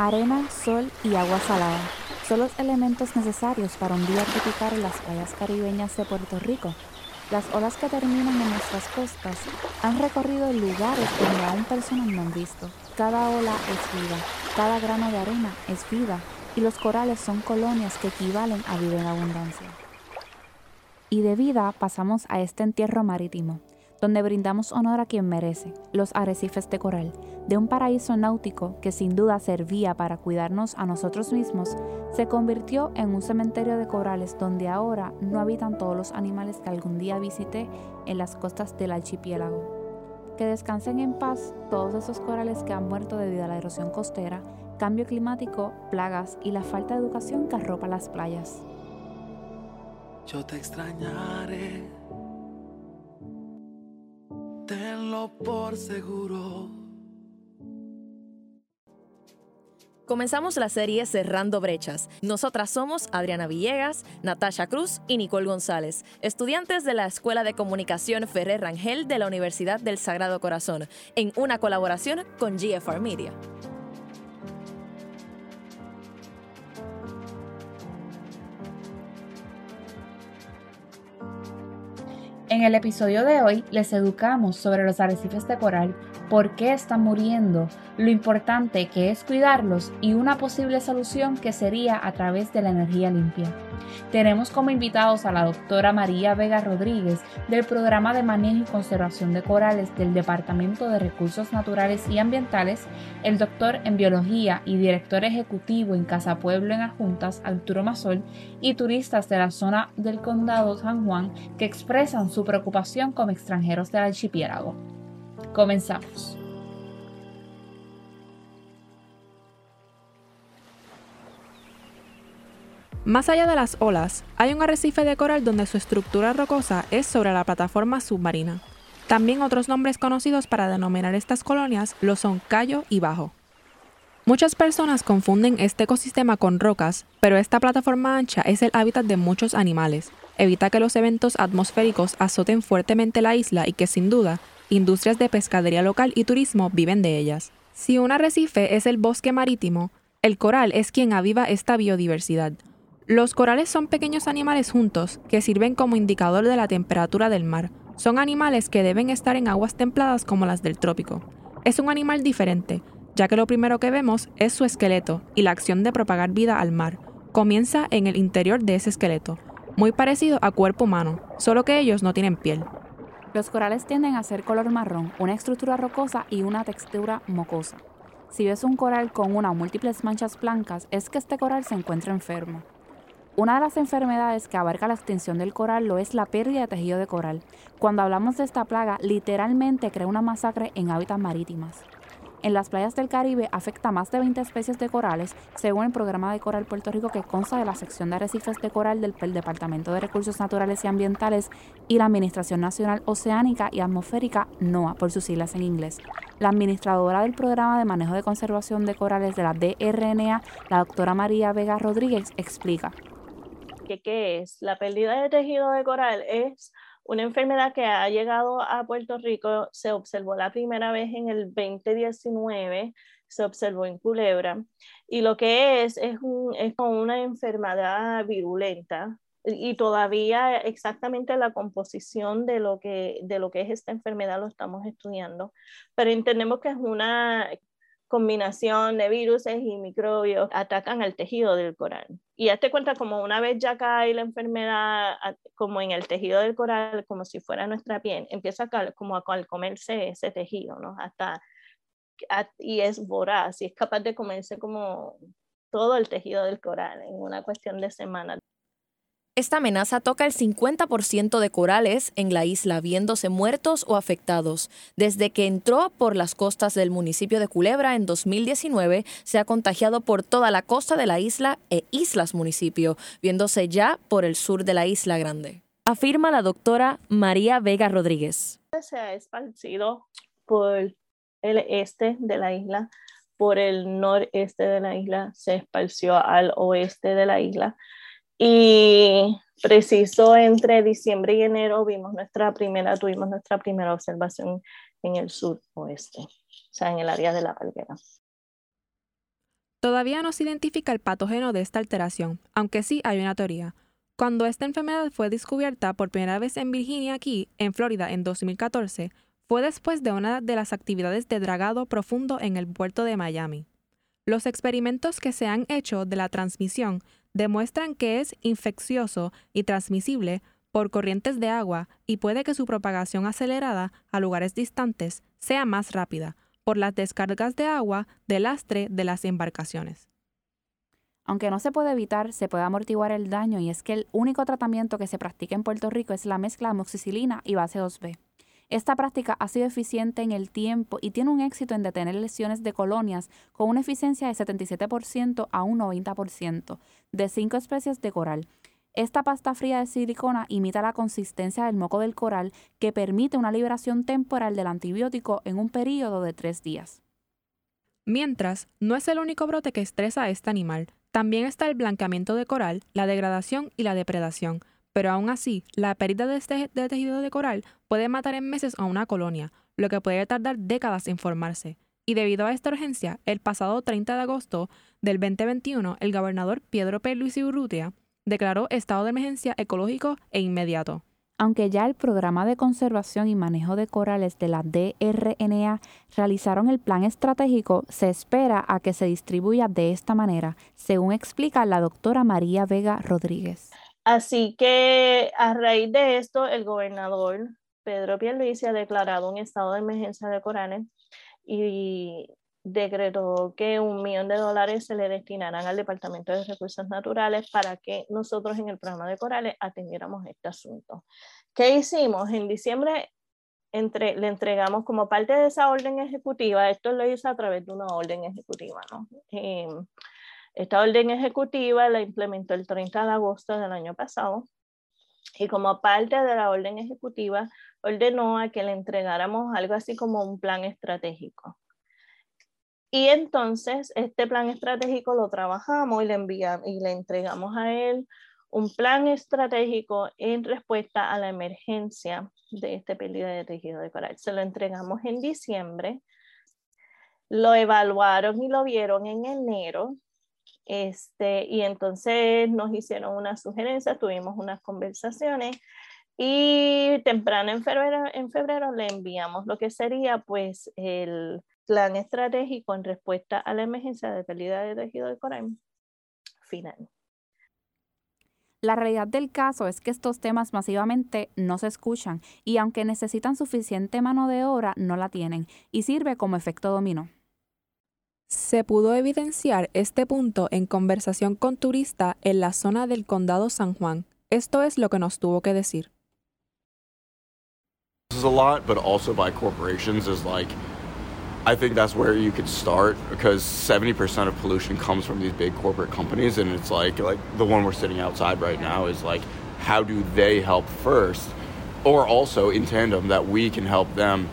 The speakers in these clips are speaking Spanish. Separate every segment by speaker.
Speaker 1: Arena, sol y agua salada son los elementos necesarios para un día tropical en las playas caribeñas de Puerto Rico. Las olas que terminan en nuestras costas han recorrido lugares donde aún personas no han visto. Cada ola es vida, cada grano de arena es vida y los corales son colonias que equivalen a vida en abundancia. Y de vida pasamos a este entierro marítimo, donde brindamos honor a quien merece, los arrecifes de coral, de un paraíso náutico que sin duda servía para cuidarnos a nosotros mismos, se convirtió en un cementerio de corales donde ahora no habitan todos los animales que algún día visité en las costas del archipiélago. Que descansen en paz todos esos corales que han muerto debido a la erosión costera, cambio climático, plagas y la falta de educación que arropa las playas.
Speaker 2: Yo te extrañaré tenlo por seguro.
Speaker 3: Comenzamos la serie Cerrando Brechas. Nosotras somos Adriana Villegas, Natasha Cruz y Nicole González, estudiantes de la Escuela de Comunicación Ferrer Rangel de la Universidad del Sagrado Corazón, en una colaboración con GFR Media.
Speaker 1: En el episodio de hoy les educamos sobre los arrecifes de coral, por qué están muriendo, lo importante que es cuidarlos y una posible solución que sería a través de la energía limpia. Tenemos como invitados a la doctora María Vega Rodríguez del Programa de Manejo y Conservación de Corales del Departamento de Recursos Naturales y Ambientales, el doctor en Biología y director ejecutivo en Casa Pueblo en Adjuntas, Arturo Mazol, y turistas de la zona del condado San Juan que expresan su preocupación como extranjeros del archipiélago. Comenzamos.
Speaker 4: Más allá de las olas, hay un arrecife de coral donde su estructura rocosa es sobre la plataforma submarina. También otros nombres conocidos para denominar estas colonias lo son callo y bajo. Muchas personas confunden este ecosistema con rocas, pero esta plataforma ancha es el hábitat de muchos animales. Evita que los eventos atmosféricos azoten fuertemente la isla y que sin duda, industrias de pescadería local y turismo viven de ellas. Si un arrecife es el bosque marítimo, el coral es quien aviva esta biodiversidad. Los corales son pequeños animales juntos que sirven como indicador de la temperatura del mar. Son animales que deben estar en aguas templadas como las del trópico. Es un animal diferente, ya que lo primero que vemos es su esqueleto y la acción de propagar vida al mar. Comienza en el interior de ese esqueleto, muy parecido a cuerpo humano, solo que ellos no tienen piel.
Speaker 1: Los corales tienden a ser color marrón, una estructura rocosa y una textura mocosa. Si ves un coral con una o múltiples manchas blancas, es que este coral se encuentra enfermo. Una de las enfermedades que abarca la extinción del coral lo es la pérdida de tejido de coral. Cuando hablamos de esta plaga, literalmente crea una masacre en hábitats marítimas. En las playas del Caribe afecta a más de 20 especies de corales, según el programa de Coral Puerto Rico que consta de la sección de arrecifes de coral del Departamento de Recursos Naturales y Ambientales y la Administración Nacional Oceánica y Atmosférica, NOAA, por sus siglas en inglés. La administradora del programa de manejo de conservación de corales de la DRNA, la doctora María Vega Rodríguez, explica
Speaker 5: qué es. La pérdida de tejido de coral es una enfermedad que ha llegado a Puerto Rico, se observó la primera vez en el 2019, se observó en Culebra, y lo que es es, es una enfermedad virulenta, y todavía exactamente la composición de lo, que, de lo que es esta enfermedad lo estamos estudiando, pero entendemos que es una combinación de virus y microbios atacan al tejido del coral. Y hazte cuenta como una vez ya cae la enfermedad como en el tejido del coral, como si fuera nuestra piel, empieza a, como a, comerse ese tejido, ¿no? Hasta, y es voraz y es capaz de comerse como todo el tejido del coral en una cuestión de semanas.
Speaker 3: Esta amenaza toca el 50% de corales en la isla, viéndose muertos o afectados. Desde que entró por las costas del municipio de Culebra en 2019, se ha contagiado por toda la costa de la isla e islas municipio, viéndose ya por el sur de la isla grande. Afirma la doctora María Vega Rodríguez.
Speaker 5: Se ha esparcido por el este de la isla, por el noreste de la isla, se esparció al oeste de la isla y preciso entre diciembre y enero vimos nuestra primera, tuvimos nuestra primera observación en el sur oeste, o sea, en el área de la palguera.
Speaker 4: Todavía no se identifica el patógeno de esta alteración, aunque sí hay una teoría. Cuando esta enfermedad fue descubierta por primera vez en Virginia, aquí, en Florida, en 2014, fue después de una de las actividades de dragado profundo en el puerto de Miami. Los experimentos que se han hecho de la transmisión demuestran que es infeccioso y transmisible por corrientes de agua y puede que su propagación acelerada a lugares distantes sea más rápida por las descargas de agua de lastre de las embarcaciones.
Speaker 1: Aunque no se puede evitar, se puede amortiguar el daño y es que el único tratamiento que se practica en Puerto Rico es la mezcla de amoxicilina y base 2B. Esta práctica ha sido eficiente en el tiempo y tiene un éxito en detener lesiones de colonias con una eficiencia de 77% a un 90% de cinco especies de coral. Esta pasta fría de silicona imita la consistencia del moco del coral que permite una liberación temporal del antibiótico en un periodo de tres días.
Speaker 4: Mientras, no es el único brote que estresa a este animal. También está el blanqueamiento de coral, la degradación y la depredación, pero aún así, la pérdida de, este, tejido de coral puede matar en meses a una colonia, lo que puede tardar décadas en formarse. Y debido a esta urgencia, el pasado 30 de agosto del 2021, el gobernador Pedro P. Luis Urrutia declaró estado de emergencia ecológico e inmediato.
Speaker 1: Aunque ya el programa de conservación y manejo de corales de la DRNA realizaron el plan estratégico, se espera a que se distribuya de esta manera, según explica la doctora María Vega Rodríguez.
Speaker 5: Así que a raíz de esto, el gobernador Pedro Pierluisi ha declarado un estado de emergencia de corales y decretó que un millón de dólares se le destinaran al Departamento de Recursos Naturales para que nosotros en el programa de Corales atendiéramos este asunto. ¿Qué hicimos? En diciembre entre, le entregamos como parte de esa orden ejecutiva, esto lo hizo a través de una orden ejecutiva, ¿no? Em, esta orden ejecutiva la implementó el 30 de agosto del año pasado y como parte de la orden ejecutiva ordenó a que le entregáramos algo así como un plan estratégico. Y entonces este plan estratégico lo trabajamos y le enviamos y le entregamos a él un plan estratégico en respuesta a la emergencia de esta pérdida de tejido de coral. Se lo entregamos en diciembre, lo evaluaron y lo vieron en enero, este, y entonces nos hicieron una sugerencia, tuvimos unas conversaciones y temprano en febrero, en febrero le enviamos lo que sería pues el plan estratégico en respuesta a la emergencia de pérdida de tejido de coral final.
Speaker 1: La realidad del caso es que estos temas masivamente no se escuchan y aunque necesitan suficiente mano de obra, no la tienen y sirve como efecto dominó.
Speaker 4: Se pudo evidenciar este punto en conversación con turista en la zona del condado San Juan. Esto es lo que nos tuvo que decir.
Speaker 6: This is a lot, but also by corporations is like I think that's where you could start because 70% of pollution comes from these big corporate companies and it's like like the one we're sitting outside right now is like how do they help first or also in tandem that we can help them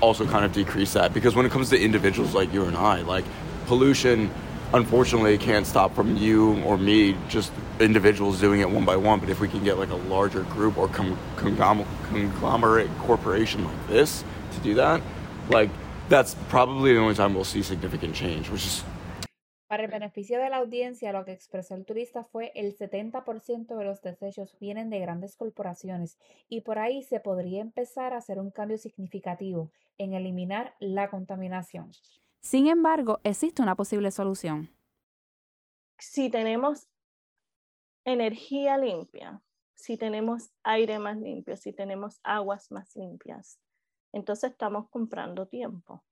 Speaker 6: also kind of decrease that because when it comes to individuals like you and I like pollution unfortunately can't stop from you or me just individuals doing it one by one but if we can get like a larger group or conglomerate corporation like this to do that like that's probably the only time we'll see significant change, which is
Speaker 1: Para el beneficio de la audiencia, lo que expresó el turista fue el 70% de los desechos vienen de grandes corporaciones y por ahí se podría empezar a hacer un cambio significativo en eliminar la contaminación. Sin embargo, existe una posible solución.
Speaker 5: Si tenemos energía limpia, si tenemos aire más limpio, si tenemos aguas más limpias, entonces estamos comprando tiempo.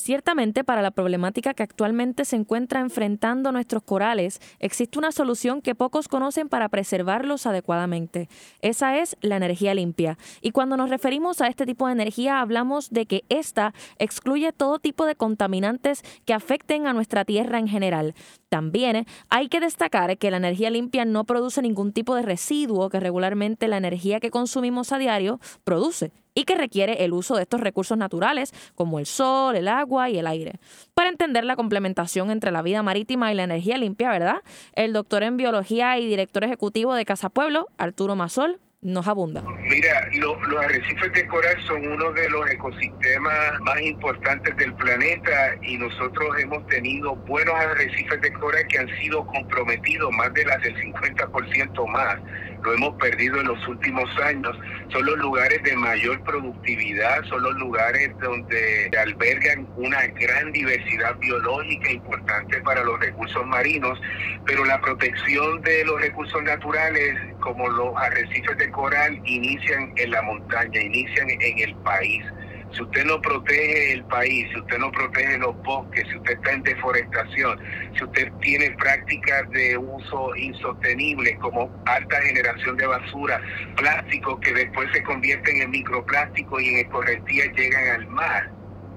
Speaker 3: Ciertamente, para la problemática que actualmente se encuentra enfrentando nuestros corales, existe una solución que pocos conocen para preservarlos adecuadamente. Esa es la energía limpia. Y cuando nos referimos a este tipo de energía, hablamos de que ésta excluye todo tipo de contaminantes que afecten a nuestra tierra en general. También hay que destacar que la energía limpia no produce ningún tipo de residuo que regularmente la energía que consumimos a diario produce y que requiere el uso de estos recursos naturales como el sol, el agua y el aire. Para entender la complementación entre la vida marítima y la energía limpia, ¿verdad? El doctor en biología y director ejecutivo de Casa Pueblo, Arturo Masol, nos abunda.
Speaker 7: Mira, los arrecifes de coral son uno de los ecosistemas más importantes del planeta y nosotros hemos tenido buenos arrecifes de coral que han sido comprometidos, más de las del 50% más lo hemos perdido en los últimos años, son los lugares de mayor productividad, son los lugares donde albergan una gran diversidad biológica importante para los recursos marinos, pero la protección de los recursos naturales como los arrecifes de coral inician en la montaña, inician en el país. Si usted no protege el país, si usted no protege los bosques, si usted está en deforestación, si usted tiene prácticas de uso insostenible como alta generación de basura, plásticos que después se convierten en microplásticos y en escorrentías llegan al mar,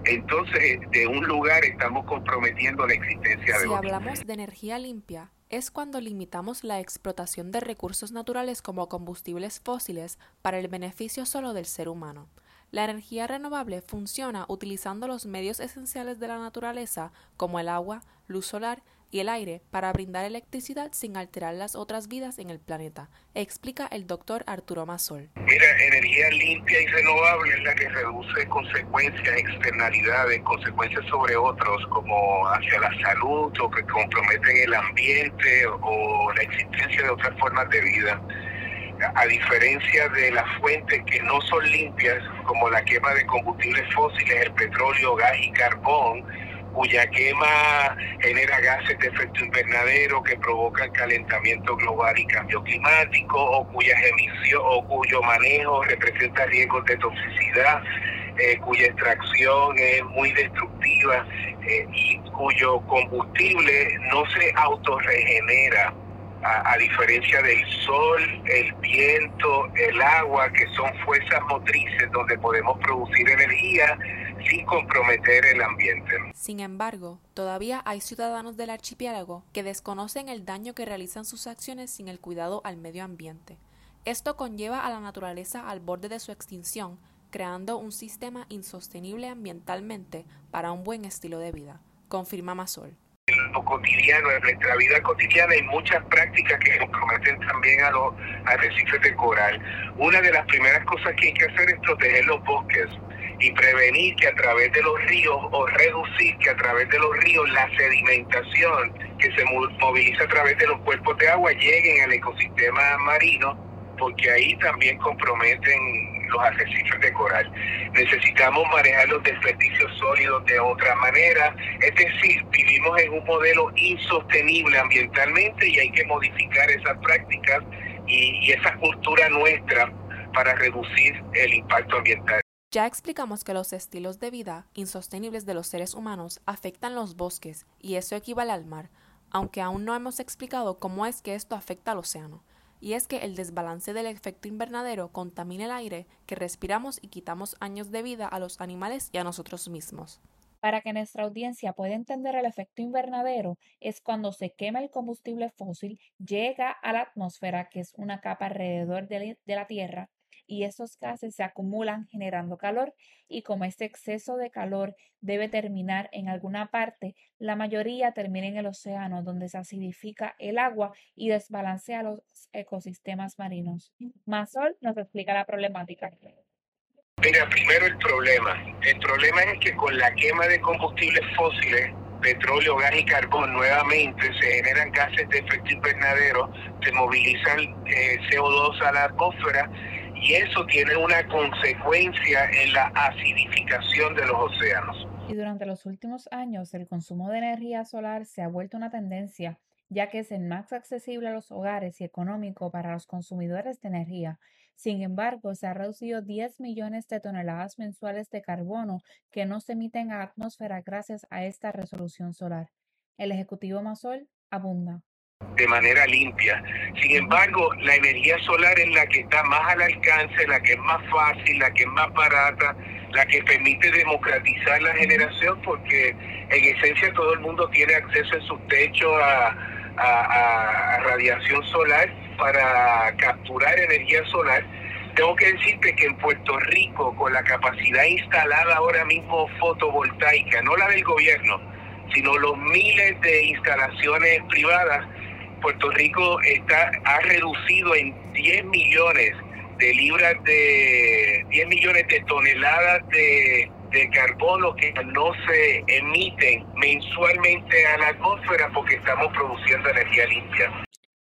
Speaker 7: entonces de un lugar estamos comprometiendo la existencia de
Speaker 4: Si hablamos de energía limpia, es cuando limitamos la explotación de recursos naturales como combustibles fósiles para el beneficio solo del ser humano. La energía renovable funciona utilizando los medios esenciales de la naturaleza como el agua, luz solar y el aire para brindar electricidad sin alterar las otras vidas en el planeta, explica el doctor Arturo Masol.
Speaker 7: Mira, energía limpia y renovable es la que reduce consecuencias, externalidades, consecuencias sobre otros como hacia la salud o que comprometen el ambiente o la existencia de otras formas de vida a diferencia de las fuentes que no son limpias, como la quema de combustibles fósiles, el petróleo, gas y carbón, cuya quema genera gases de efecto invernadero que provocan calentamiento global y cambio climático, o cuyas emisiones o cuyo manejo representa riesgos de toxicidad, eh, cuya extracción es muy destructiva eh, y cuyo combustible no se autorregenera a, diferencia del sol, el viento, el agua, que son fuerzas motrices donde podemos producir energía sin comprometer el ambiente.
Speaker 4: Sin embargo, todavía hay ciudadanos del archipiélago que desconocen el daño que realizan sus acciones sin el cuidado al medio ambiente. Esto conlleva a la naturaleza al borde de su extinción, creando un sistema insostenible ambientalmente para un buen estilo de vida, confirma Masol
Speaker 7: cotidiano, en nuestra vida cotidiana, hay muchas prácticas que comprometen también a los arrecifes de coral. Una de las primeras cosas que hay que hacer es proteger los bosques y prevenir que a través de los ríos o reducir que a través de los ríos la sedimentación que se moviliza a través de los cuerpos de agua lleguen al ecosistema marino, porque ahí también comprometen los arrecifes de coral. Necesitamos manejar los desperdicios sólidos de otra manera, es decir, vivimos en un modelo insostenible ambientalmente y hay que modificar esas prácticas y, y esa cultura nuestra para reducir el impacto ambiental.
Speaker 4: Ya explicamos que los estilos de vida insostenibles de los seres humanos afectan los bosques y eso equivale al mar, aunque aún no hemos explicado cómo es que esto afecta al océano y es que el desbalance del efecto invernadero contamina el aire que respiramos y quitamos años de vida a los animales y a nosotros mismos.
Speaker 1: Para que nuestra audiencia pueda entender el efecto invernadero, es cuando se quema el combustible fósil, llega a la atmósfera, que es una capa alrededor de la Tierra, y estos gases se acumulan generando calor y como este exceso de calor debe terminar en alguna parte, la mayoría termina en el océano donde se acidifica el agua y desbalancea los ecosistemas marinos. Masol nos explica la problemática.
Speaker 7: Mira, primero el problema. El problema es que con la quema de combustibles fósiles, petróleo, gas y carbón, nuevamente se generan gases de efecto invernadero, se movilizan eh, CO2 a la atmósfera y eso tiene una consecuencia en la acidificación de los océanos.
Speaker 1: Y durante los últimos años el consumo de energía solar se ha vuelto una tendencia, ya que es el más accesible a los hogares y económico para los consumidores de energía. Sin embargo, se ha reducido 10 millones de toneladas mensuales de carbono que no se emiten a la atmósfera gracias a esta resolución solar. El Ejecutivo Masol abunda
Speaker 7: de manera limpia. Sin embargo, la energía solar es la que está más al alcance, la que es más fácil, la que es más barata, la que permite democratizar la generación porque en esencia todo el mundo tiene acceso en su techo a, radiación solar para capturar energía solar. Tengo que decirte que en Puerto Rico, con la capacidad instalada ahora mismo fotovoltaica, no la del gobierno, sino los miles de instalaciones privadas, Puerto Rico está, ha reducido en 10 millones de libras de 10 millones de toneladas de, de carbono que no se emiten mensualmente a la atmósfera porque estamos produciendo energía limpia.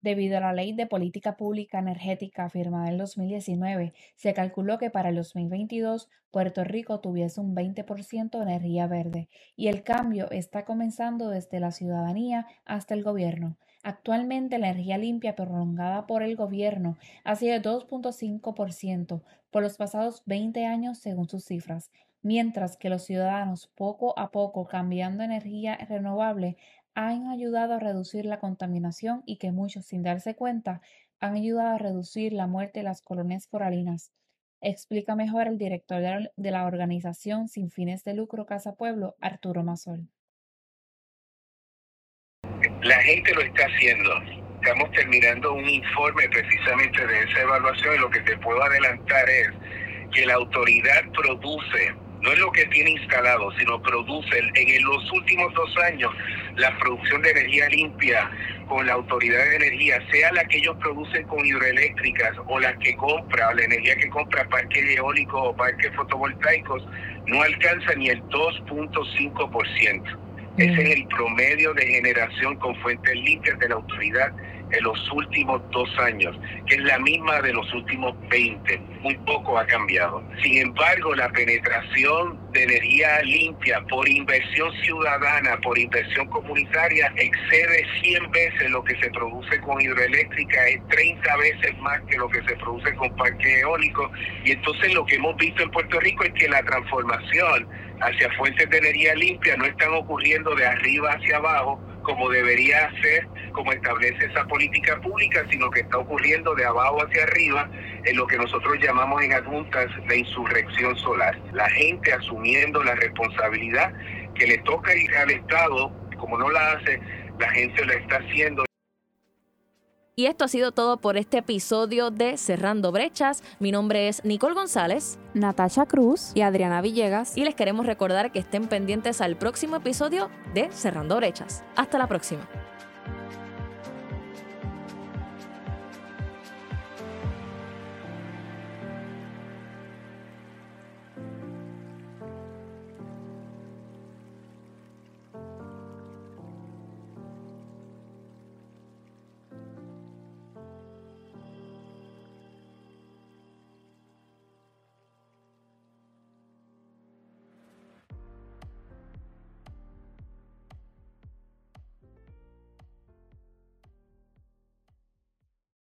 Speaker 1: Debido a la Ley de Política Pública Energética firmada en 2019, se calculó que para el 2022 Puerto Rico tuviese un 20% de energía verde y el cambio está comenzando desde la ciudadanía hasta el gobierno. Actualmente la energía limpia prolongada por el gobierno ha sido de 2.5% por los pasados 20 años según sus cifras, mientras que los ciudadanos poco a poco cambiando energía renovable han ayudado a reducir la contaminación y que muchos, sin darse cuenta, han ayudado a reducir la muerte de las colonias coralinas. Explica mejor el director de la organización sin fines de lucro Casa Pueblo, Arturo Mazol.
Speaker 7: La gente lo está haciendo. Estamos terminando un informe precisamente de esa evaluación y lo que te puedo adelantar es que la autoridad produce no es lo que tiene instalado, sino produce en los últimos dos años la producción de energía limpia con la autoridad de energía, sea la que ellos producen con hidroeléctricas o la que compra, o la energía que compra parques eólicos o parques fotovoltaicos, no alcanza ni el 2.5%. Ese es el promedio de generación con fuentes limpias de la autoridad en los últimos dos años, que es la misma de los últimos 20. Muy poco ha cambiado. Sin embargo, la penetración de energía limpia por inversión ciudadana, por inversión comunitaria, excede 100 veces lo que se produce con hidroeléctrica, es 30 veces más que lo que se produce con parque eólico. Y entonces lo que hemos visto en Puerto Rico es que la transformación hacia fuentes de energía limpia no están ocurriendo de arriba hacia abajo, como debería ser, como establece esa política pública, sino que está ocurriendo de abajo hacia arriba en lo que nosotros llamamos en adjuntas la insurrección solar. La gente asumiendo la responsabilidad que le toca ir al Estado, como no la hace, la gente la está haciendo
Speaker 3: y esto ha sido todo por este episodio de Cerrando Brechas. Mi nombre es Nicole González,
Speaker 1: Natasha Cruz
Speaker 4: y Adriana Villegas.
Speaker 3: Y les queremos recordar que estén pendientes al próximo episodio de Cerrando Brechas. Hasta la próxima.